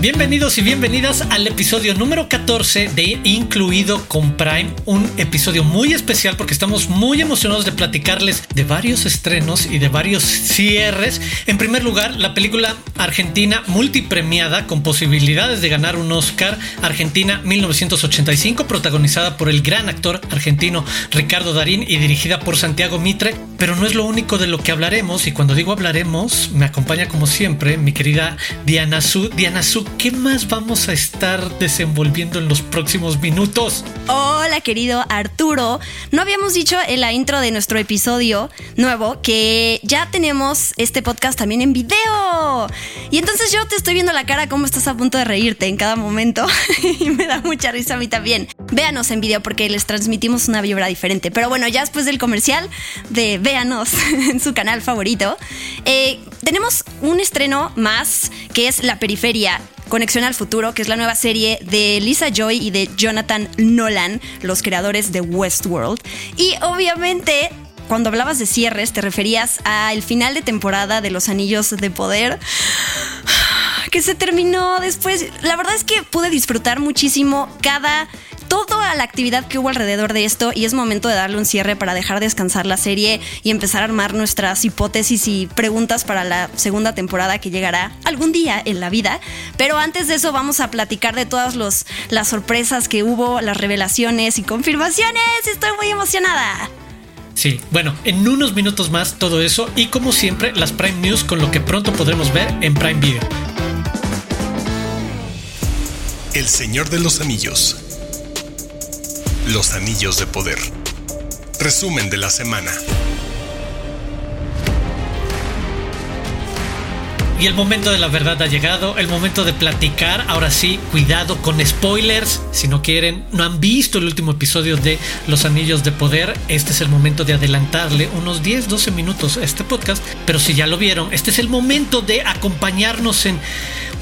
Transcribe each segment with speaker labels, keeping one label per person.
Speaker 1: Bienvenidos y bienvenidas al episodio número 14 de Incluido con Prime, un episodio muy especial porque estamos muy emocionados de platicarles de varios estrenos y de varios cierres. En primer lugar, la película argentina multipremiada con posibilidades de ganar un Oscar, Argentina 1985, protagonizada por el gran actor argentino Ricardo Darín y dirigida por Santiago Mitre, pero no es lo único de lo que hablaremos y cuando digo hablaremos, me acompaña como siempre mi querida Diana Su. Diana Su, ¿qué más vamos a estar desenvolviendo en los próximos minutos?
Speaker 2: Hola, querido Arturo. No habíamos dicho en la intro de nuestro episodio nuevo que ya tenemos este podcast también en video. Y entonces yo te estoy viendo la cara cómo estás a punto de reírte en cada momento y me da mucha risa a mí también. Véanos en video porque les transmitimos una vibra diferente. Pero bueno, ya después del comercial de Véanos en su canal favorito, eh, tenemos un estreno más que es La Periferia Conexión al Futuro, que es la nueva serie de Lisa Joy y de Jonathan Nolan, los creadores de Westworld. Y obviamente cuando hablabas de cierres, te referías al final de temporada de Los Anillos de Poder, que se terminó después. La verdad es que pude disfrutar muchísimo cada toda la actividad que hubo alrededor de esto y es momento de darle un cierre para dejar descansar la serie y empezar a armar nuestras hipótesis y preguntas para la segunda temporada que llegará algún día en la vida. Pero antes de eso vamos a platicar de todas los, las sorpresas que hubo, las revelaciones y confirmaciones. Estoy muy emocionada.
Speaker 1: Sí, bueno, en unos minutos más todo eso y como siempre las Prime News con lo que pronto podremos ver en Prime Video.
Speaker 3: El Señor de los Anillos. Los Anillos de Poder. Resumen de la semana.
Speaker 1: Y el momento de la verdad ha llegado, el momento de platicar. Ahora sí, cuidado con spoilers. Si no quieren, no han visto el último episodio de Los Anillos de Poder, este es el momento de adelantarle unos 10, 12 minutos a este podcast. Pero si ya lo vieron, este es el momento de acompañarnos en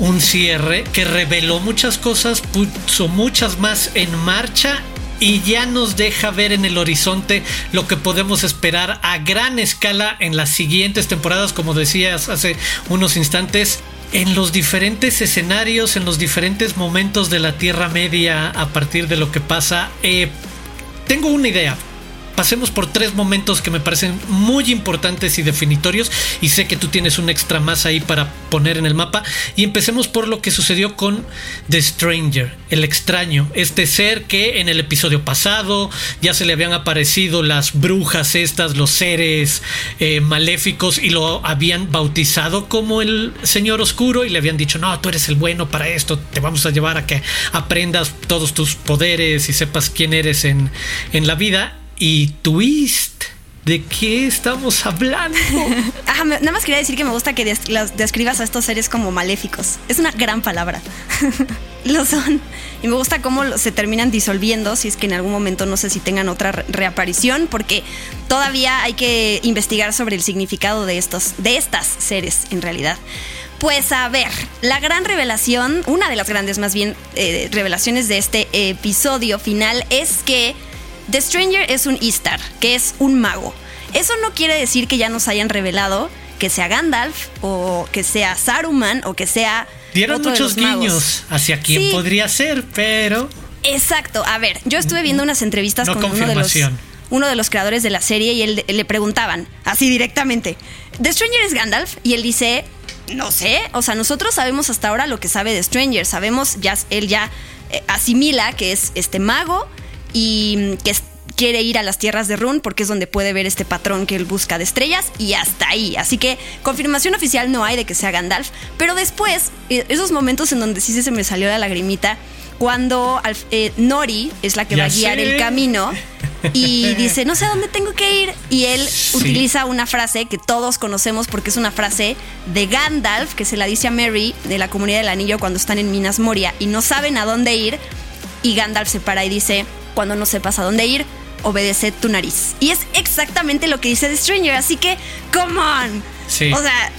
Speaker 1: un cierre que reveló muchas cosas, puso muchas más en marcha y ya nos deja ver en el horizonte lo que podemos esperar a gran escala en las siguientes temporadas, como decías hace unos instantes. En los diferentes escenarios, en los diferentes momentos de la Tierra Media, a partir de lo que pasa, eh, tengo una idea pasemos por tres momentos que me parecen muy importantes y definitorios y sé que tú tienes un extra más ahí para poner en el mapa. Y empecemos por lo que sucedió con The Stranger, el extraño, este ser que en el episodio pasado ya se le habían aparecido las brujas estas, los seres eh, maléficos y lo habían bautizado como el Señor Oscuro y le habían dicho, no, tú eres el bueno para esto, te vamos a llevar a que aprendas todos tus poderes y sepas quién eres en, en la vida y twist. ¿De qué estamos hablando?
Speaker 2: nada más quería decir que me gusta que describas a estos seres como maléficos. Es una gran palabra. Lo son. Y me gusta cómo se terminan disolviendo, si es que en algún momento no sé si tengan otra reaparición, porque todavía hay que investigar sobre el significado de estos, de estas seres en realidad. Pues a ver, la gran revelación, una de las grandes más bien eh, revelaciones de este episodio final es que The Stranger es un Istar, que es un mago. Eso no quiere decir que ya nos hayan revelado que sea Gandalf o que sea Saruman o que sea...
Speaker 1: Dieron muchos niños hacia quién podría ser, pero...
Speaker 2: Exacto. A ver, yo estuve viendo unas entrevistas con uno de los uno de los creadores de la serie y él le preguntaban así directamente, ¿The Stranger es Gandalf? Y él dice, no sé, o sea, nosotros sabemos hasta ahora lo que sabe de Stranger, sabemos, ya él ya eh, asimila que es este mago y que quiere ir a las tierras de Run porque es donde puede ver este patrón que él busca de estrellas y hasta ahí. Así que confirmación oficial no hay de que sea Gandalf, pero después, eh, esos momentos en donde sí se me salió la lagrimita, cuando eh, Nori es la que va a guiar el camino y dice, no sé a dónde tengo que ir. Y él utiliza una frase que todos conocemos porque es una frase de Gandalf que se la dice a Mary de la comunidad del anillo cuando están en Minas Moria y no saben a dónde ir. Y Gandalf se para y dice, cuando no sepas a dónde ir, obedece tu nariz. Y es exactamente lo que dice The Stranger, así que, come on. Sí. O sea,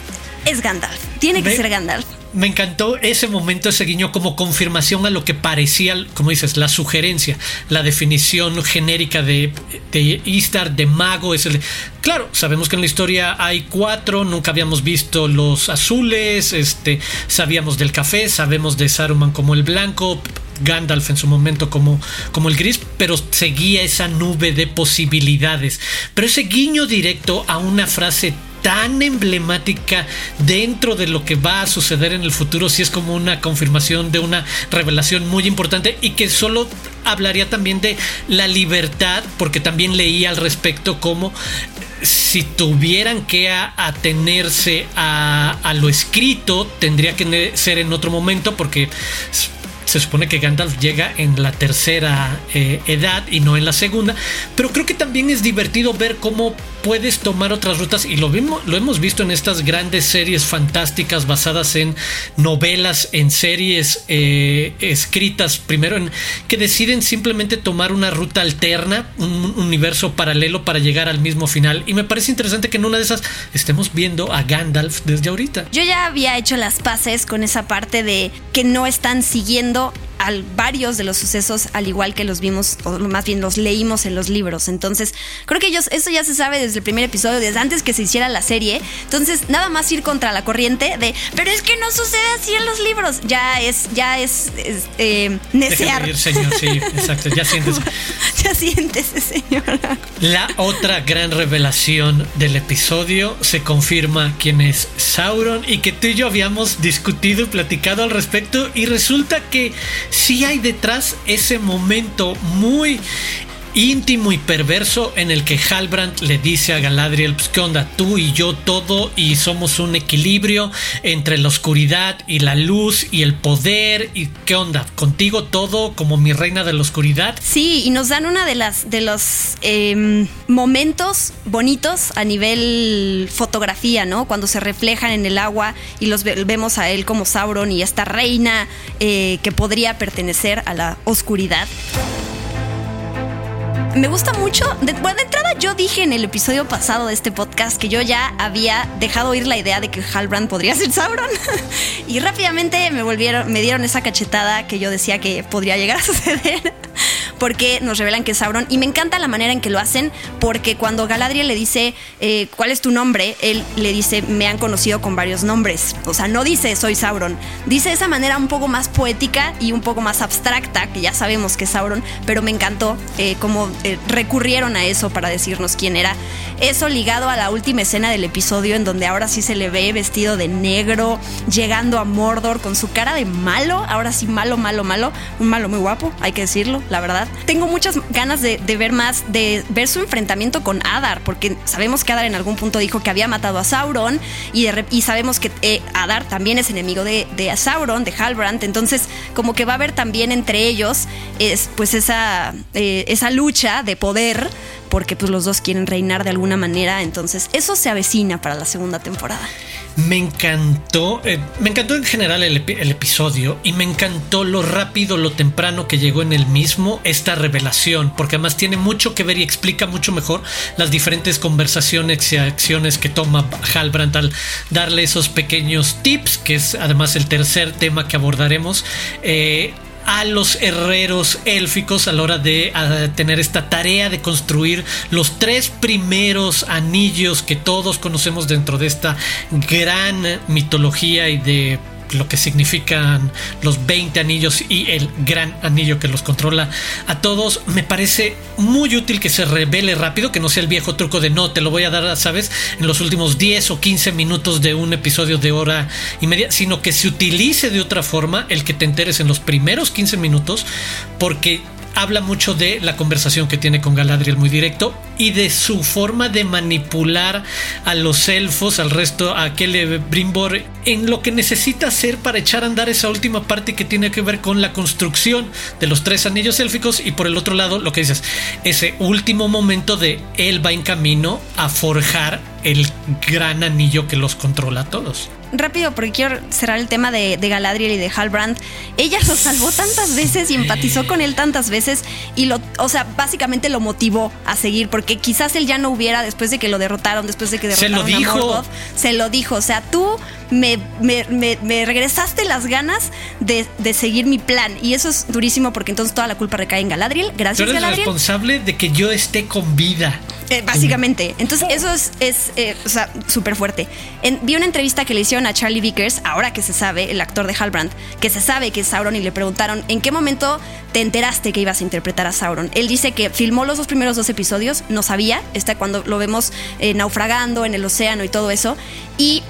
Speaker 2: es Gandalf. Tiene que ser Gandalf.
Speaker 1: me encantó ese momento, ese guiño como confirmación a lo que parecía, como dices, la sugerencia, la definición genérica de, de Istar, de mago. Es el, claro, sabemos que en la historia hay cuatro, nunca habíamos visto los azules, este, sabíamos del café, sabemos de Saruman como el blanco, Gandalf en su momento como, como el gris, pero seguía esa nube de posibilidades. Pero ese guiño directo a una frase tan emblemática dentro de lo que va a suceder en el futuro, si es como una confirmación de una revelación muy importante y que solo hablaría también de la libertad, porque también leí al respecto como si tuvieran que atenerse a, lo escrito, tendría que ser en otro momento, porque se supone que Gandalf llega en la tercera eh, edad y no en la segunda, pero creo que también es divertido ver cómo puedes tomar otras rutas y lo, lo hemos visto en estas grandes series fantásticas basadas en novelas, en series eh, escritas primero, en, que deciden simplemente tomar una ruta alterna, un universo paralelo para llegar al mismo final. Y me parece interesante que en una de esas estemos viendo a Gandalf desde ahorita.
Speaker 2: Yo ya había hecho las paces con esa parte de que no están siguiendo al varios de los sucesos al igual que los vimos o más bien los leímos en los libros. Entonces, creo que ellos eso ya se sabe desde el primer episodio, desde antes que se hiciera la serie. Entonces, nada más ir contra la corriente de, pero es que no sucede así en los libros. Ya es ya es, eh,
Speaker 1: necear. señor, sí, exacto, ya siéntese.
Speaker 2: ya siéntese, señora.
Speaker 1: La otra gran revelación del episodio se confirma quién es Sauron y que tú y yo habíamos discutido y platicado al respecto y resulta que si hay detrás ese momento muy íntimo y perverso en el que Halbrand le dice a Galadriel, pues qué onda, tú y yo todo y somos un equilibrio entre la oscuridad y la luz y el poder y qué onda, contigo todo como mi reina de la oscuridad.
Speaker 2: Sí, y nos dan una de las de los em, momentos bonitos a nivel fotografía, ¿no? Cuando se reflejan en el agua y los vemos a él como Sauron y esta reina eh, que podría pertenecer a la oscuridad me gusta mucho. De, de entrada yo dije en el episodio pasado de este podcast que yo ya había dejado oír la idea de que Halbrand podría ser Sauron. y rápidamente me volvieron, me dieron esa cachetada que yo decía que podría llegar a suceder porque nos revelan que es Sauron. Y me encanta la manera en que lo hacen, porque cuando Galadriel le dice, eh, ¿cuál es tu nombre? Él le dice, me han conocido con varios nombres. O sea, no dice, soy Sauron. Dice de esa manera un poco más poética y un poco más abstracta, que ya sabemos que es Sauron, pero me encantó eh, cómo eh, recurrieron a eso para decirnos quién era. Eso ligado a la última escena del episodio, en donde ahora sí se le ve vestido de negro, llegando a Mordor con su cara de malo, ahora sí malo, malo, malo, un malo muy guapo, hay que decirlo, la verdad. Tengo muchas ganas de, ver más, de ver su enfrentamiento con Adar, porque sabemos que Adar en algún punto dijo que había matado a Sauron y, sabemos que eh, Adar también es enemigo de, Sauron, de Halbrand, entonces como que va a haber también entre ellos es, pues esa, eh, esa lucha de poder porque pues los dos quieren reinar de alguna manera, entonces eso se avecina para la segunda temporada.
Speaker 1: Me encantó, eh, me encantó en general el, episodio y me encantó lo rápido, lo temprano que llegó en el mismo esta revelación, porque además tiene mucho que ver y explica mucho mejor las diferentes conversaciones y acciones que toma Halbrand al darle esos pequeños tips, que es además el tercer tema que abordaremos. Eh, a los herreros élficos a la hora de tener esta tarea de construir los tres primeros anillos que todos conocemos dentro de esta gran mitología y de lo que significan los 20 anillos y el gran anillo que los controla a todos. Me parece muy útil que se revele rápido, que no sea el viejo truco de no, te lo voy a dar, sabes, en los últimos 10 o 15 minutos de un episodio de hora y media, sino que se utilice de otra forma el que te enteres en los primeros 15 minutos, porque habla mucho de la conversación que tiene con Galadriel muy directo y de su forma de manipular a los elfos, al resto, a Celebrimbor, en lo que necesita hacer para echar a andar esa última parte que tiene que ver con la construcción de los tres anillos élficos y por el otro lado, lo que dices, ese último momento de él va en camino a forjar el gran anillo que los controla a todos.
Speaker 2: Rápido, porque quiero cerrar el tema de, Galadriel y de Halbrand. Ella lo salvó tantas veces y empatizó con él tantas veces y lo, o sea, básicamente lo motivó a seguir, porque quizás él ya no hubiera después de que lo derrotaron, después de que derrotaron
Speaker 1: se lo dijo.
Speaker 2: a Morgoth, se lo dijo. O sea, tú me, me, regresaste las ganas de, seguir mi plan. Y eso es durísimo porque entonces toda la culpa recae en Galadriel. Gracias,
Speaker 1: Tú eres responsable de que yo esté con vida.
Speaker 2: Eh, básicamente. Entonces, eso es, es eh, súper fuerte. vi una entrevista que le hicieron a Charlie Vickers, ahora que se sabe, el actor de Halbrand, que se sabe que es Sauron, y le preguntaron en qué momento te enteraste que ibas a interpretar a Sauron. Él dice que filmó los dos primeros dos episodios, no sabía, está cuando lo vemos eh, naufragando en el océano y todo eso. Y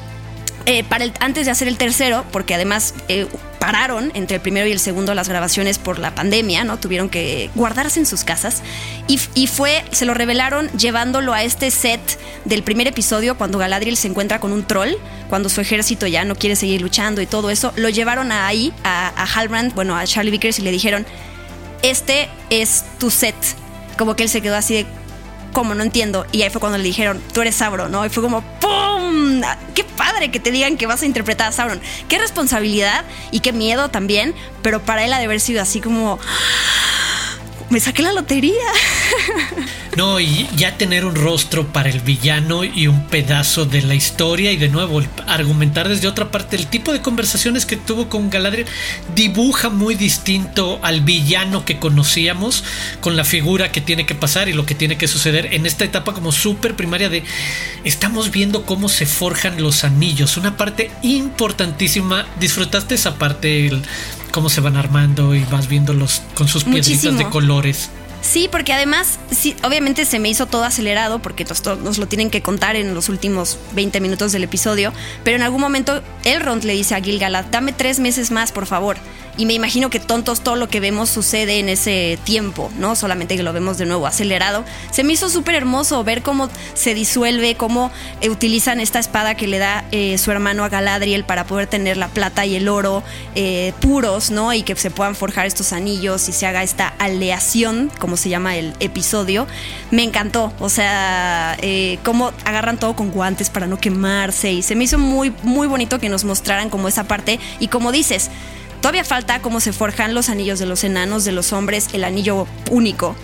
Speaker 2: eh, para el, antes de hacer el tercero, porque además eh, pararon entre el primero y el segundo las grabaciones por la pandemia, ¿no? Tuvieron que guardarse en sus casas. Y, y, fue, se lo revelaron llevándolo a este set del primer episodio cuando Galadriel se encuentra con un troll, cuando su ejército ya no quiere seguir luchando y todo eso. Lo llevaron ahí, a, a Halbrand, bueno, a Charlie Vickers y le dijeron, este es tu set. Como que él se quedó así de, ¿cómo? No entiendo. Y ahí fue cuando le dijeron, tú eres Sauron, ¿no? Y fue como, ¡Qué padre que te digan que vas a interpretar a Sauron! ¡Qué responsabilidad y qué miedo también! Pero para él ha de haber sido así como me saqué la lotería.
Speaker 1: No, y ya tener un rostro para el villano y un pedazo de la historia y de nuevo argumentar desde otra parte el tipo de conversaciones que tuvo con Galadriel dibuja muy distinto al villano que conocíamos con la figura que tiene que pasar y lo que tiene que suceder en esta etapa como súper primaria de estamos viendo cómo se forjan los anillos, una parte importantísima. ¿Disfrutaste esa parte? El, cómo se van armando y vas viéndolos con sus piedritas de colores.
Speaker 2: Sí, porque además, sí, obviamente se me hizo todo acelerado porque nos, lo tienen que contar en los últimos 20 minutos del episodio, pero en algún momento Elrond le dice a Gilgalad, dame tres meses más, por favor y me imagino que tontos todo lo que vemos sucede en ese tiempo, ¿no? Solamente que lo vemos de nuevo acelerado. Se me hizo súper hermoso ver cómo se disuelve, cómo eh, utilizan esta espada que le da eh, su hermano a Galadriel para poder tener la plata y el oro eh, puros, ¿no? Y que se puedan forjar estos anillos y se haga esta aleación, como se llama el episodio. Me encantó, o sea, cómo agarran todo con guantes para no quemarse y se me hizo muy, muy bonito que nos mostraran como esa parte y como dices, Todavía falta cómo se forjan los anillos de los enanos, de los hombres, el anillo único.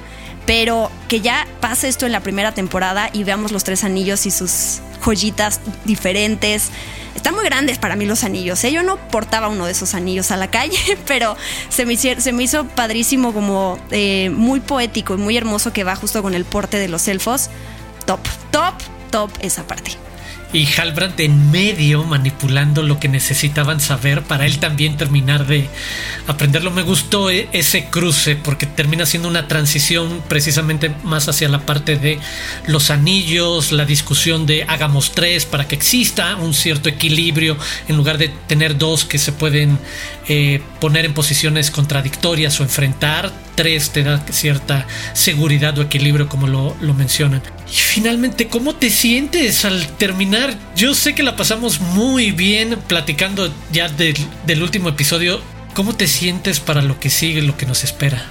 Speaker 2: Pero que ya pase esto en la primera temporada y veamos los tres anillos y sus joyitas diferentes. Están muy grandes para mí los anillos. ¿eh? Yo no portaba uno de esos anillos a la calle, pero se me, hizo padrísimo, como eh, muy poético y muy hermoso que va justo con el porte de los elfos. Top, top, top esa parte
Speaker 1: y Halbrand en medio manipulando lo que necesitaban saber para él también terminar de aprenderlo. Me gustó e-, ese cruce porque termina siendo una transición precisamente más hacia la parte de los anillos, la discusión de hagamos tres para que exista un cierto equilibrio en lugar de tener dos que se pueden eh, poner en posiciones contradictorias o enfrentar. Tres te da cierta seguridad o equilibrio como lo mencionan. Y finalmente, ¿cómo te sientes al terminar? Yo sé que la pasamos muy bien platicando ya del, último episodio. ¿Cómo te sientes para lo que sigue, lo que nos espera?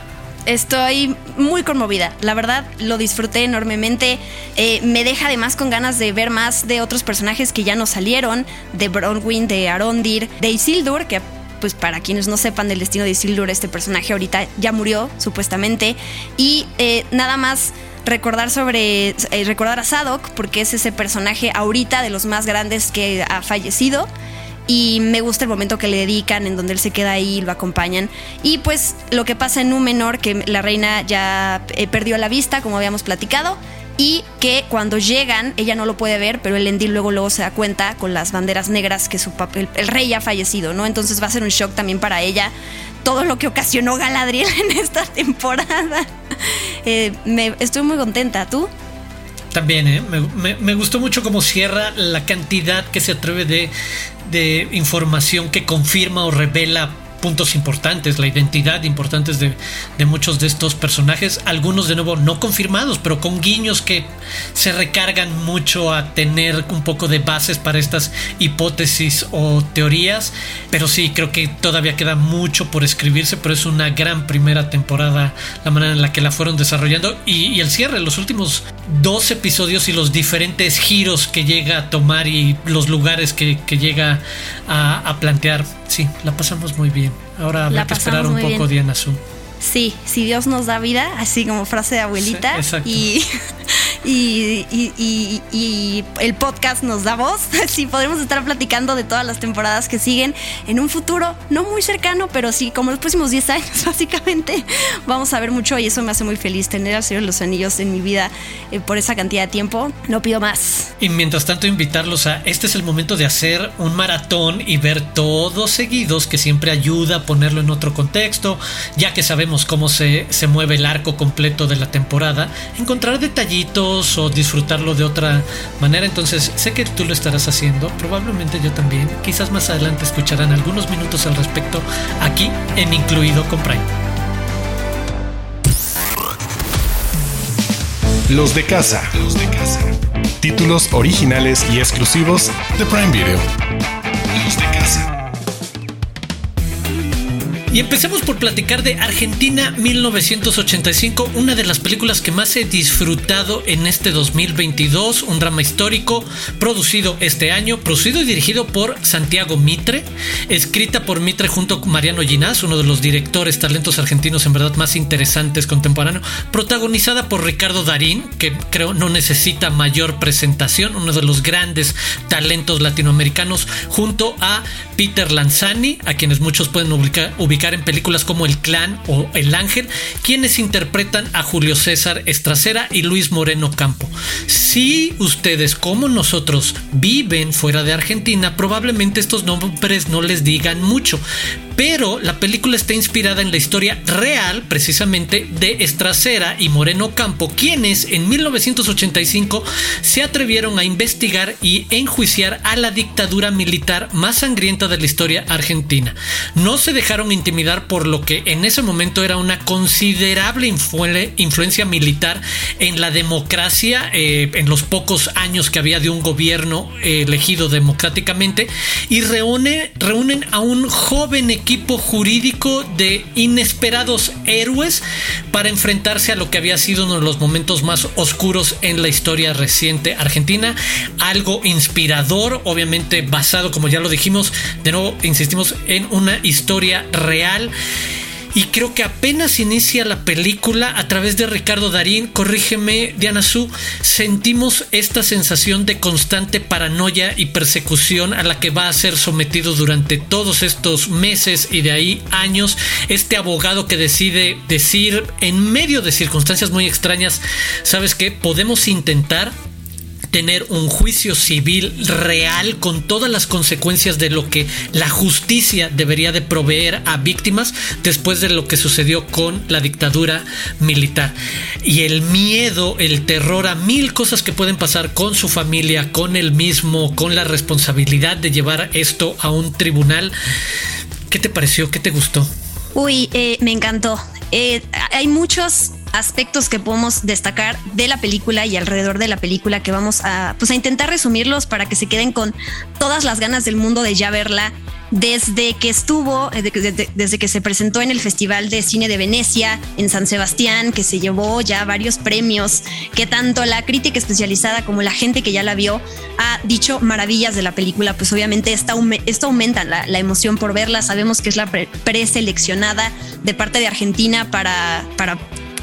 Speaker 2: Estoy muy conmovida, la verdad lo disfruté enormemente, eh, me deja además con ganas de ver más de otros personajes que ya no salieron, de Bronwyn, de Arondir, de Isildur, que pues para quienes no sepan del destino de Isildur, este personaje ahorita ya murió supuestamente, y eh, nada más recordar sobre eh, recordar a Sadok porque es ese personaje ahorita de los más grandes que ha fallecido. Y me gusta el momento que le dedican en donde él se queda ahí y lo acompañan. Y pues lo que pasa en un menor que la reina ya eh, perdió la vista como habíamos platicado y que cuando llegan ella no lo puede ver pero el Endil luego luego se da cuenta con las banderas negras que su el rey ya ha fallecido no entonces va a ser un shock también para ella todo lo que ocasionó Galadriel en esta temporada. Eh, me, estoy muy contenta, ¿tú?
Speaker 1: También, ¿eh? me, gustó mucho cómo cierra la cantidad que se atreve de información que confirma o revela puntos importantes, la identidad importantes de, de, muchos de estos personajes, algunos de nuevo no confirmados, pero con guiños que se recargan mucho a tener un poco de bases para estas hipótesis o teorías, pero sí, creo que todavía queda mucho por escribirse, pero es una gran primera temporada la manera en la que la fueron desarrollando y, el cierre, los últimos dos episodios y los diferentes giros que llega a tomar y los lugares que, llega a, plantear. Sí, la pasamos muy bien. Ahora habrá que esperar un poco, bien. Diana Su.
Speaker 2: Sí, si Dios nos da vida, así como frase de abuelita. Sí, y, y, y, y, el podcast nos da voz. Sí, podremos estar platicando de todas las temporadas que siguen en un futuro no muy cercano, pero sí, como los próximos 10 años, básicamente. Vamos a ver mucho y eso me hace muy feliz tener al Señor de los Anillos en mi vida eh, por esa cantidad de tiempo. No pido más.
Speaker 1: Y mientras tanto, invitarlos a este es el momento de hacer un maratón y ver todos seguidos, que siempre ayuda a ponerlo en otro contexto, ya que sabemos cómo se, se, mueve el arco completo de la temporada, encontrar detallitos o disfrutarlo de otra manera. Entonces, sé que tú lo estarás haciendo, probablemente yo también. Quizás más adelante escucharán algunos minutos al respecto aquí en Incluido con Prime.
Speaker 3: Los de casa. Los de casa. Títulos originales y exclusivos de Prime Video.
Speaker 1: Y empecemos por platicar de Argentina 1985, una de las películas que más he disfrutado en este 2022, un drama histórico producido este año, producido y dirigido por Santiago Mitre, escrita por Mitre junto con Mariano Ginás, uno de los directores talentos argentinos en verdad más interesantes contemporáneos, protagonizada por Ricardo Darín, que creo no necesita mayor presentación, uno de los grandes talentos latinoamericanos, junto a Peter Lanzani, a quienes muchos pueden ubicar, ubicar en películas como El Clan o El Ángel, quienes interpretan a Julio César Estracera y Luis Moreno Campo. Si ustedes, como nosotros, viven fuera de Argentina, probablemente estos nombres no les digan mucho, pero la película está inspirada en la historia real, precisamente, de Estracera y Moreno Campo, quienes en 1985 se atrevieron a investigar y enjuiciar a la dictadura militar más sangrienta de la historia argentina. No se dejaron intimidar por lo que en ese momento era una considerable influencia militar en la democracia, eh, en los pocos años que había de un gobierno eh, elegido democráticamente, y reúne, reúnen a un joven equipo jurídico de inesperados héroes para enfrentarse a lo que había sido uno de los momentos más oscuros en la historia reciente argentina. Algo inspirador, obviamente basado, como ya lo dijimos, de nuevo insistimos en una historia real. Y creo que apenas inicia la película a través de Ricardo Darín, corrígeme Diana Su, sentimos esta sensación de constante paranoia y persecución a la que va a ser sometido durante todos estos meses y de ahí años este abogado que decide decir en medio de circunstancias muy extrañas, ¿sabes qué? Podemos intentar tener un juicio civil real con todas las consecuencias de lo que la justicia debería de proveer a víctimas después de lo que sucedió con la dictadura militar. Y el miedo, el terror a mil cosas que pueden pasar con su familia, con él mismo, con la responsabilidad de llevar esto a un tribunal. ¿Qué te pareció? ¿Qué te gustó?
Speaker 2: Uy, eh, me encantó. Eh, hay muchos aspectos que podemos destacar de la película y alrededor de la película que vamos a, pues, a intentar resumirlos para que se queden con todas las ganas del mundo de ya verla desde que estuvo, desde, desde, que se presentó en el Festival de Cine de Venecia, en San Sebastián, que se llevó ya varios premios, que tanto la crítica especializada como la gente que ya la vio ha dicho maravillas de la película, pues obviamente esta, esto aumenta la, la, emoción por verla, sabemos que es la preseleccionada de parte de Argentina para, para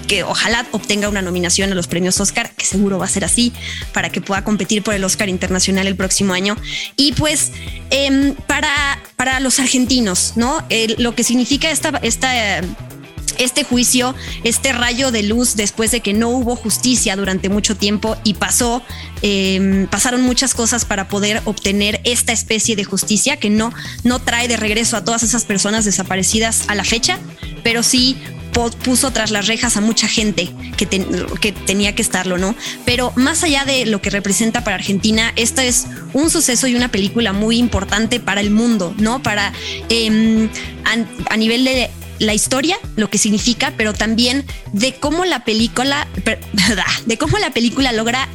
Speaker 2: que ojalá obtenga una nominación a los premios Oscar, que seguro va a ser así, para que pueda competir por el Oscar Internacional el próximo año. Y pues eh, para, para los argentinos, ¿no? Lo que significa esta, esta este juicio, este rayo de luz después de que no hubo justicia durante mucho tiempo y pasó, eh, pasaron muchas cosas para poder obtener esta especie de justicia que no, no trae de regreso a todas esas personas desaparecidas a la fecha, pero sí puso tras las rejas a mucha gente que, que tenía que estarlo, ¿no? Pero más allá de lo que representa para Argentina, esto es un suceso y una película muy importante para el mundo, ¿no? Para em, a, nivel de la historia, lo que significa, pero también de cómo la película, de cómo la película logra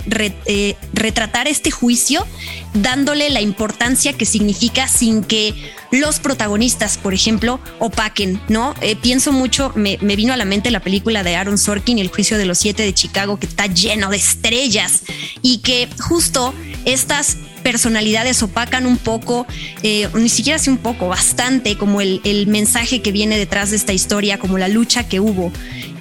Speaker 2: eh, retratar este juicio, dándole la importancia que significa sin que los protagonistas, por ejemplo, opaquen, ¿no? Eh, pienso mucho, me, me, vino a la mente la película de Aaron Sorkin, El juicio de los siete de Chicago, que está lleno de estrellas y que justo estas personalidades opacan un poco, eh, ni siquiera así un poco, bastante, como el, el mensaje que viene detrás de esta historia, como la lucha que hubo.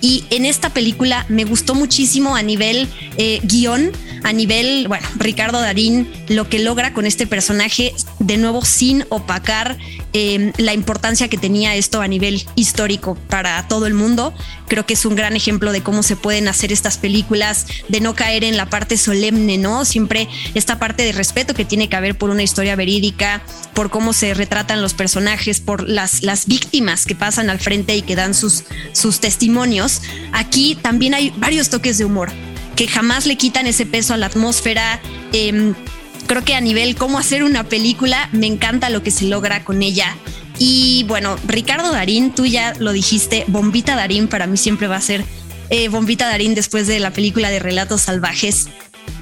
Speaker 2: Y en esta película me gustó muchísimo a nivel eh, guion, a nivel, bueno, Ricardo Darín, lo que logra con este personaje, de nuevo sin opacar eh, la importancia que tenía esto a nivel histórico para todo el mundo. Creo que es un gran ejemplo de cómo se pueden hacer estas películas, de no caer en la parte solemne, ¿no? Siempre esta parte de respeto que tiene que haber por una historia verídica, por cómo se retratan los personajes, por las, las víctimas que pasan al frente y que dan sus, sus testimonios aquí también hay varios toques de humor que jamás le quitan ese peso a la atmósfera. Em, creo que a nivel cómo hacer una película, me encanta lo que se logra con ella. Y bueno, Ricardo Darín, tú ya lo dijiste, Bombita Darín para mí siempre va a ser eh, Bombita Darín después de la película de Relatos Salvajes.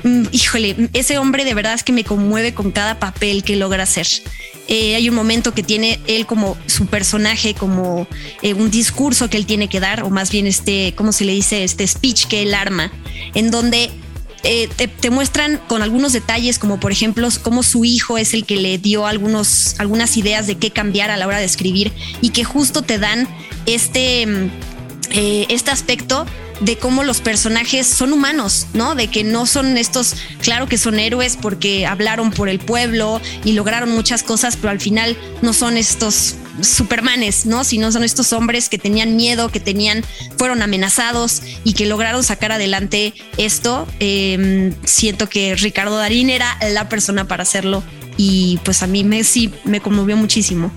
Speaker 2: Mm, híjole, ese hombre de verdad es que me conmueve con cada papel que logra hacer. Eh, hay un momento que tiene él como su personaje, como eh, un discurso que él tiene que dar, o más bien este, ¿cómo se le dice? Este speech que él arma, en donde eh, te, muestran con algunos detalles, como por ejemplo, cómo su hijo es el que le dio algunos, algunas ideas de qué cambiar a la hora de escribir y que justo te dan este, este aspecto de cómo los personajes son humanos, ¿no? De que no son estos, claro que son héroes porque hablaron por el pueblo y lograron muchas cosas, pero al final no son estos supermanes, ¿no? Sino son estos hombres que tenían miedo, que tenían, fueron amenazados y que lograron sacar adelante esto. Em, siento que Ricardo Darín era la persona para hacerlo y pues a mí me sí me conmovió muchísimo.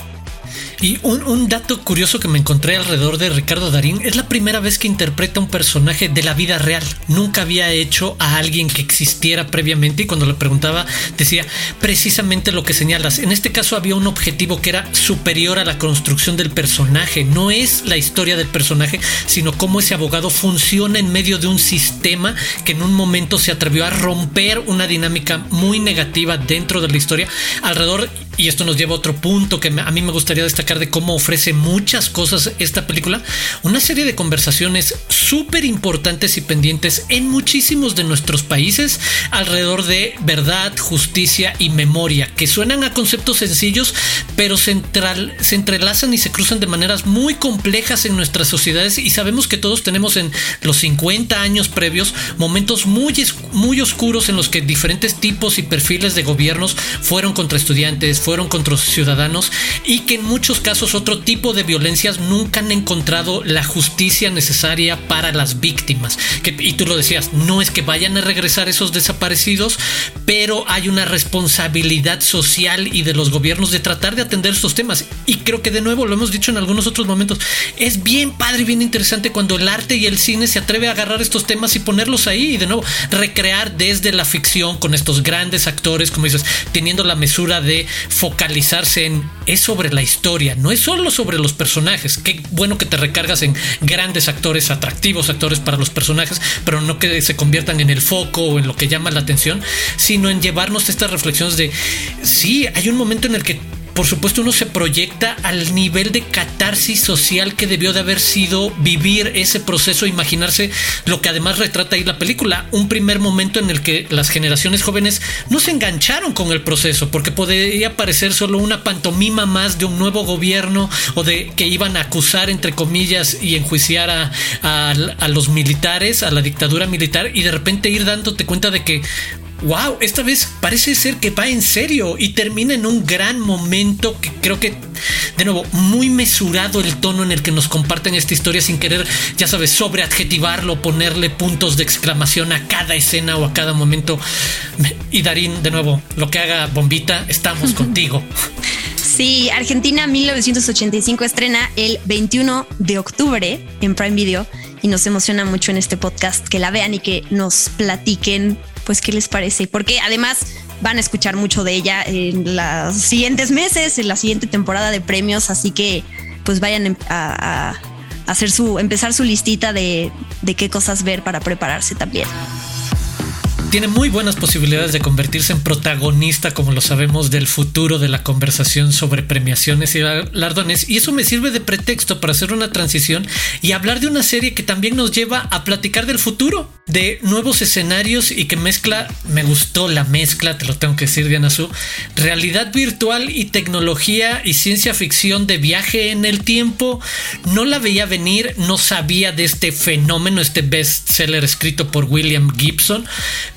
Speaker 1: Y un, dato curioso que me encontré alrededor de Ricardo Darín es la primera vez que interpreta un personaje de la vida real. Nunca había hecho a alguien que existiera previamente y cuando le preguntaba decía precisamente lo que señalas. En este caso había un objetivo que era superior a la construcción del personaje. No es la historia del personaje, sino cómo ese abogado funciona en medio de un sistema que en un momento se atrevió a romper una dinámica muy negativa dentro de la historia alrededor y esto nos lleva a otro punto que a mí me gustaría destacar de cómo ofrece muchas cosas esta película. Una serie de conversaciones súper importantes y pendientes en muchísimos de nuestros países alrededor de verdad, justicia y memoria, que suenan a conceptos sencillos, pero se, se entrelazan y se cruzan de maneras muy complejas en nuestras sociedades y sabemos que todos tenemos en los 50 años previos momentos muy, muy oscuros en los que diferentes tipos y perfiles de gobiernos fueron contra estudiantes, fueron contra ciudadanos y que en muchos casos otro tipo de violencias nunca han encontrado la justicia necesaria para las víctimas. Que, y tú lo decías, no es que vayan a regresar esos desaparecidos, pero hay una responsabilidad social y de los gobiernos de tratar de atender estos temas. Y creo que de nuevo lo hemos dicho en algunos otros momentos, es bien padre y bien interesante cuando el arte y el cine se atreve a agarrar estos temas y ponerlos ahí y de nuevo recrear desde la ficción con estos grandes actores, como dices, teniendo la mesura de focalizarse en es sobre la historia, no es solo sobre los personajes. Qué bueno que te recargas en grandes actores, atractivos actores para los personajes, pero no que se conviertan en el foco o en lo que llama la atención, sino en llevarnos estas reflexiones de, sí, hay un momento en el que por supuesto uno se proyecta al nivel de catarsis social que debió de haber sido vivir ese proceso, imaginarse lo que además retrata ahí la película, un primer momento en el que las generaciones jóvenes no se engancharon con el proceso, porque podría parecer solo una pantomima más de un nuevo gobierno o de que iban a acusar entre comillas y enjuiciar a, a los militares, a la dictadura militar y de repente ir dándote cuenta de que wow, esta vez parece ser que va en serio y termina en un gran momento que creo que, de nuevo, muy mesurado el tono en el que nos comparten esta historia sin querer, ya sabes, sobreadjetivarlo, ponerle puntos de exclamación a cada escena o a cada momento. Y Darín, de nuevo, lo que haga Bombita, estamos contigo.
Speaker 2: Sí, Argentina 1985 estrena el 21 de octubre en Prime Video y nos emociona mucho en este podcast que la vean y que nos platiquen pues qué les parece, porque además van a escuchar mucho de ella en los siguientes meses, en la siguiente temporada de premios, así que pues vayan a, hacer su, empezar su listita de, de qué cosas ver para prepararse también
Speaker 1: tiene muy buenas posibilidades de convertirse en protagonista, como lo sabemos, del futuro de la conversación sobre premiaciones y galardones. Y eso me sirve de pretexto para hacer una transición y hablar de una serie que también nos lleva a platicar del futuro, de nuevos escenarios y que mezcla, me gustó la mezcla, te lo tengo que decir, Diana Su, realidad virtual y tecnología y ciencia ficción de viaje en el tiempo. No la veía venir, no sabía de este fenómeno, este bestseller escrito por William Gibson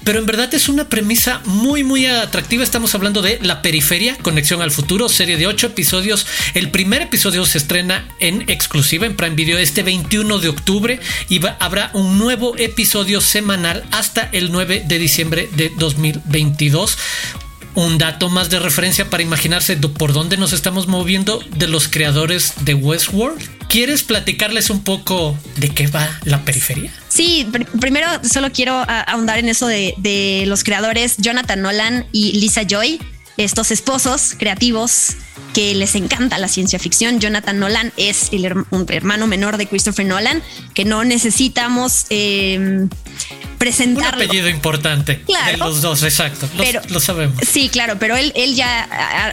Speaker 1: pero en verdad es una premisa muy muy atractiva. Estamos hablando de La Periferia, Conexión al Futuro, serie de ocho episodios. El primer episodio se estrena en exclusiva en Prime Video este 21 de octubre y habrá un nuevo episodio semanal hasta el 9 de diciembre de 2022 un dato más de referencia para imaginarse por dónde nos estamos moviendo de los creadores de Westworld. ¿Quieres platicarles un poco de qué va la periferia?
Speaker 2: Sí, primero solo quiero ahondar en eso de, los creadores Jonathan Nolan y Lisa Joy, estos esposos creativos que les encanta la ciencia ficción. Jonathan Nolan es el hermano menor de Christopher Nolan, que no necesitamos eh, presentarlo.
Speaker 1: Un apellido importante. Claro. los dos, exacto. pero, lo sabemos.
Speaker 2: Sí, claro, pero él, él ya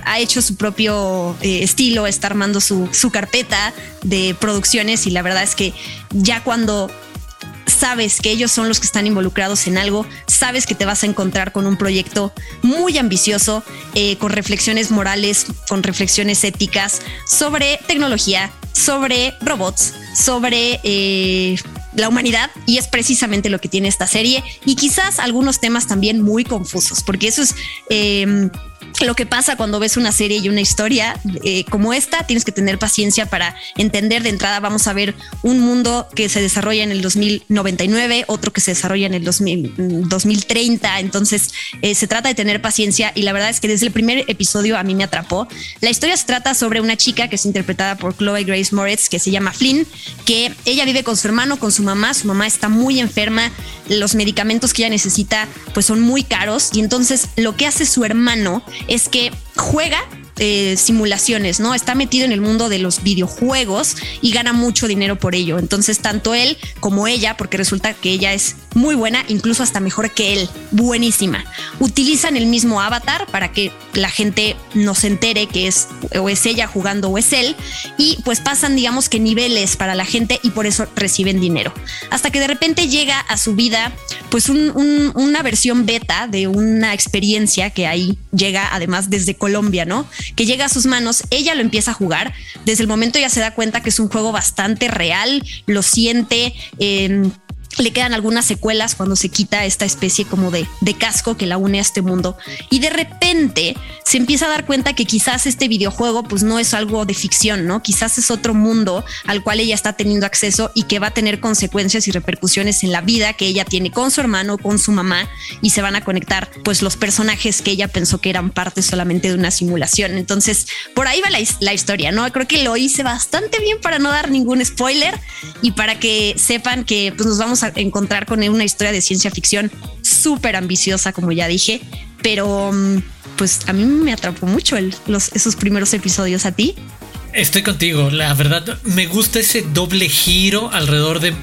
Speaker 2: ha, hecho su propio eh, estilo, está armando su, su carpeta de producciones y la verdad es que ya cuando sabes que ellos son los que están involucrados en algo, sabes que te vas a encontrar con un proyecto muy ambicioso, eh, con reflexiones morales, con reflexiones éticas sobre tecnología, sobre robots, sobre eh, la humanidad y es precisamente lo que tiene esta serie. Y quizás algunos temas también muy confusos, porque eso es... Eh, lo que pasa cuando ves una serie y una historia eh, como esta, tienes que tener paciencia para entender de entrada. Vamos a ver un mundo que se desarrolla en el 2099, otro que se desarrolla en el 2030. Entonces, eh, se trata de tener paciencia y la verdad es que desde el primer episodio a mí me atrapó. La historia se trata sobre una chica que es interpretada por Chloe Grace Moritz, que se llama Flynn, que ella vive con su hermano, con su mamá. Su mamá está muy enferma. Los medicamentos que ella necesita, pues son muy caros. Y entonces, lo que hace su hermano es que juega eh, simulaciones, ¿no? Está metido en el mundo de los videojuegos y gana mucho dinero por ello. Entonces, tanto él como ella, porque resulta que ella es muy buena, incluso hasta mejor que él, buenísima. Utilizan el mismo avatar para que la gente no se entere que es o es ella jugando o es él y pues pasan digamos que niveles para la gente y por eso reciben dinero. Hasta que de repente llega a su vida pues una versión beta de una experiencia que ahí llega además desde Colombia, ¿no? Que llega a sus manos, ella lo empieza a jugar, desde el momento ya se da cuenta que es un juego bastante real, lo siente. Eh, le quedan algunas secuelas cuando se quita esta especie como de, de, casco que la une a este mundo y de repente se empieza a dar cuenta que quizás este videojuego pues no es algo de ficción, ¿no? Quizás es otro mundo al cual ella está teniendo acceso y que va a tener consecuencias y repercusiones en la vida que ella tiene con su hermano, con su mamá y se van a conectar pues los personajes que ella pensó que eran parte solamente de una simulación. Entonces, por ahí va la, la historia, ¿no? Creo que lo hice bastante bien para no dar ningún spoiler y para que sepan que pues nos vamos encontrar con una historia de ciencia ficción súper ambiciosa, como ya dije, pero mm, pues a mí me atrapó mucho los, esos primeros episodios a ti.
Speaker 1: Estoy contigo, la verdad me gusta ese doble giro alrededor de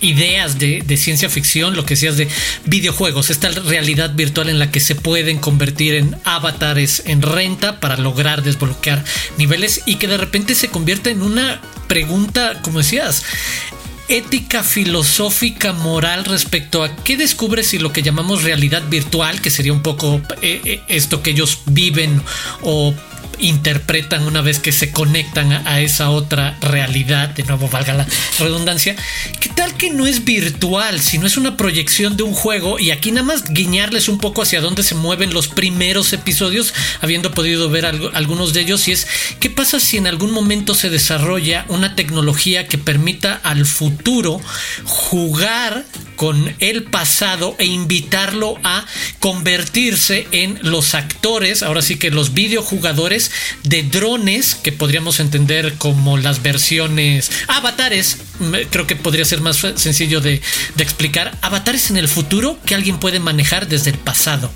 Speaker 1: ideas de, de, ciencia ficción, lo que decías de videojuegos, esta realidad virtual en la que se pueden convertir en avatares en renta para lograr desbloquear niveles y que de repente se convierte en una pregunta, como decías, ética filosófica moral respecto a qué descubres si lo que llamamos realidad virtual, que sería un poco eh, eh, esto que ellos viven o interpretan una vez que se conectan a, esa otra realidad, de nuevo valga la redundancia, ¿qué tal que no es virtual, sino es una proyección de un juego? Y aquí nada más guiñarles un poco hacia dónde se mueven los primeros episodios, habiendo podido ver algunos de ellos, y es, ¿qué pasa si en algún momento se desarrolla una tecnología que permita al futuro jugar con el pasado e invitarlo a convertirse en los actores, ahora sí que los videojugadores de drones que podríamos entender como las versiones avatares, creo que podría ser más sencillo de, de explicar, avatares en el futuro que alguien puede manejar desde el pasado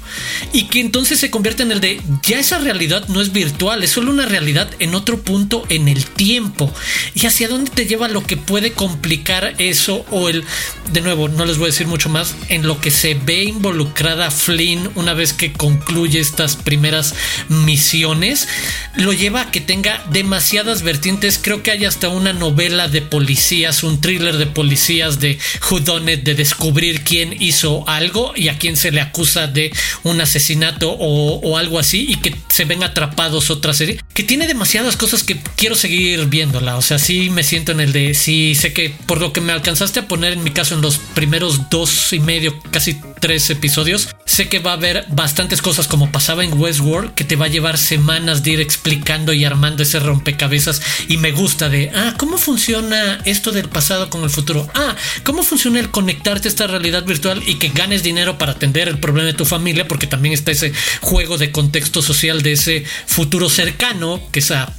Speaker 1: y que entonces se convierte en el de ya esa realidad no es virtual, es solo una realidad en otro punto en el tiempo. Y hacia dónde te lleva lo que puede complicar eso o el de nuevo no les voy a decir mucho más en lo que se ve involucrada Flynn una vez que concluye estas primeras misiones lo lleva a que tenga demasiadas vertientes. Creo que hay hasta una novela de policías un thriller de policías de Whodunit de descubrir quién hizo algo y a quién se le acusa de un asesinato o, o algo así y que se ven atrapados otra serie. Que tiene demasiadas cosas que quiero seguir viéndola. O sea sí me siento en el de sí sé que por lo que me alcanzaste a poner en mi caso en los primeros dos y medio casi tres episodios sé que va a haber bastantes cosas como pasaba en Westworld que te va a llevar semanas ir explicando y armando ese rompecabezas. Y me gusta de ah cómo funciona esto del pasado con el futuro ah cómo funciona el conectarte a esta realidad virtual y que ganes dinero para atender el problema de tu familia porque también está ese juego de contexto social de ese futuro cercano que es a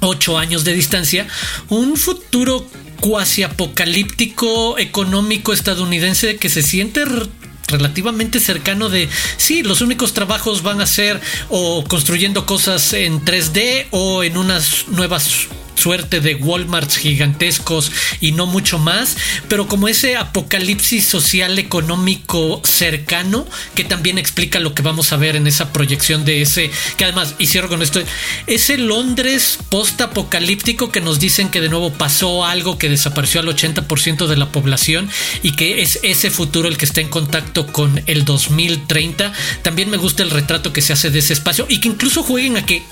Speaker 1: ocho años de distancia un futuro cuasi apocalíptico económico estadounidense que se siente relativamente cercano de sí, los únicos trabajos van a ser o construyendo cosas en 3D o en unas nuevas suerte de Walmarts gigantescos y no mucho más, pero como ese apocalipsis social económico cercano que también explica lo que vamos a ver en esa proyección de ese, que además, y cierro con esto, ese Londres post-apocalíptico que nos dicen que de nuevo pasó algo que desapareció al 80% de la población y que es ese futuro el que está en contacto con el 2030. También me gusta el retrato que se hace de ese espacio y que incluso jueguen a que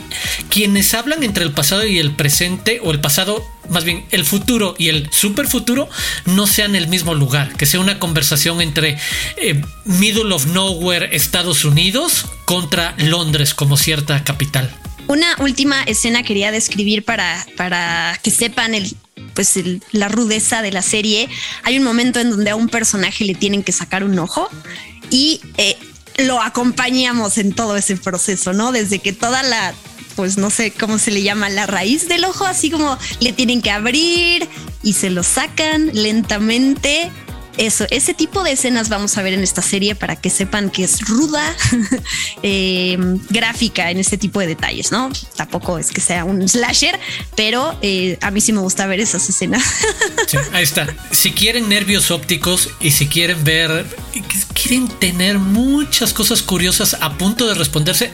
Speaker 1: quienes hablan entre el pasado y el presente o el pasado, más bien el futuro y el super futuro no sean el mismo lugar, que sea una conversación entre eh, Middle of Nowhere, Estados Unidos, contra Londres como cierta capital.
Speaker 2: Una última escena quería describir para, para que sepan el, pues la rudeza de la serie. Hay un momento en donde a un personaje le tienen que sacar un ojo y eh, lo acompañamos en todo ese proceso, ¿no? Desde que toda la pues no sé cómo se le llama, la raíz del ojo, así como le tienen que abrir y se lo sacan lentamente eso, ese tipo de escenas vamos a ver en esta serie para que sepan que es ruda, eh, gráfica en este tipo de detalles, ¿no? Tampoco es que sea un slasher, pero eh, a mí sí me gusta ver esas escenas.
Speaker 1: ahí está. Si quieren nervios ópticos y si quieren ver, quieren tener muchas cosas curiosas a punto de responderse,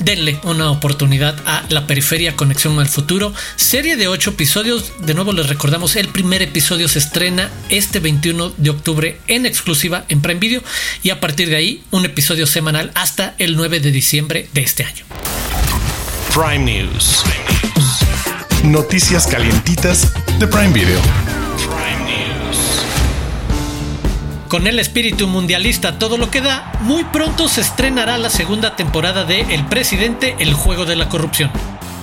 Speaker 1: denle una oportunidad a La Periferia Conexión al Futuro, serie de ocho episodios. De nuevo les recordamos, el primer episodio se estrena este 21 de octubre en exclusiva en Prime Video y a partir de ahí un episodio semanal hasta el 9 de diciembre de este año.
Speaker 3: Prime News. Noticias calientitas de Prime Video.
Speaker 1: Con el espíritu mundialista todo lo que da, muy pronto se estrenará la segunda temporada de El presidente, el juego de la corrupción.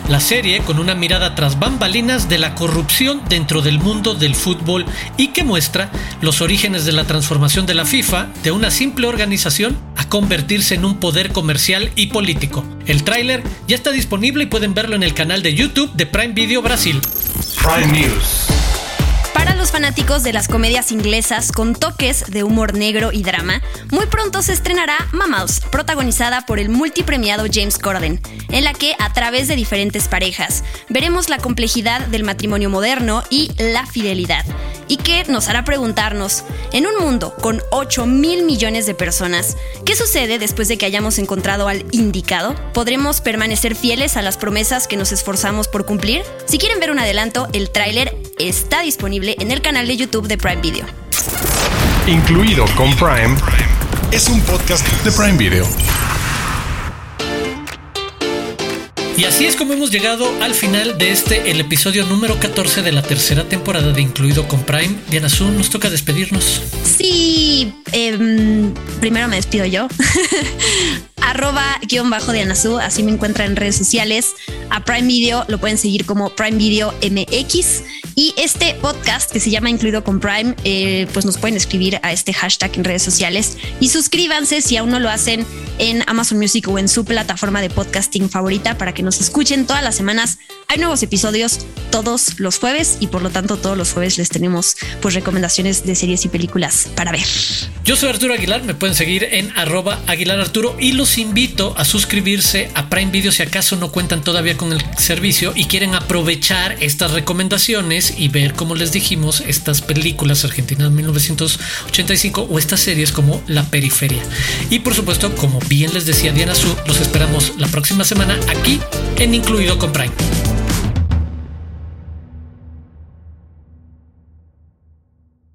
Speaker 1: La serie con una mirada tras bambalinas de la corrupción dentro del mundo del fútbol y que muestra los orígenes de la transformación de la FIFA de una simple organización a convertirse en un poder comercial y político. El tráiler ya está disponible y pueden verlo en el canal de YouTube de Prime Video Brasil.
Speaker 3: Prime News.
Speaker 2: Los fanáticos de las comedias inglesas con toques de humor negro y drama, muy pronto se estrenará Mammals, protagonizada por el multipremiado James Corden, en la que a través de diferentes parejas veremos la complejidad del matrimonio moderno y la fidelidad, y que nos hará preguntarnos, en un mundo con 8 mil millones de personas, ¿qué sucede después de que hayamos encontrado al indicado? ¿Podremos permanecer fieles a las promesas que nos esforzamos por cumplir? Si quieren ver un adelanto, el tráiler está disponible en el canal de YouTube de Prime Video.
Speaker 3: Incluido con Prime, es un podcast de Prime Video.
Speaker 1: Y así es como hemos llegado al final de este, el episodio número 14 de la tercera temporada de Incluido con Prime. Diana Zoom, nos toca despedirnos.
Speaker 2: Sí, em, primero me despido yo. arroba guion bajo de Anazú, así me encuentra en redes sociales. A Prime Video lo pueden seguir como Prime Video MX. Y este podcast que se llama Incluido con Prime, eh, pues nos pueden escribir a este hashtag en redes sociales y suscríbanse si aún no lo hacen en Amazon Music o en su plataforma de podcasting favorita para que nos escuchen todas las semanas. Hay nuevos episodios todos los jueves y por lo tanto todos los jueves les tenemos pues recomendaciones de series y películas para ver.
Speaker 1: Yo soy Arturo Aguilar, me pueden seguir en arroba Aguilar Arturo y los invito a suscribirse a Prime Video si acaso no cuentan todavía con el servicio y quieren aprovechar estas recomendaciones y ver, como les dijimos, estas películas argentinas de 1985 o estas series como La Periferia. Y por supuesto, como bien les decía Diana Su, los esperamos la próxima semana aquí en Incluido con Prime.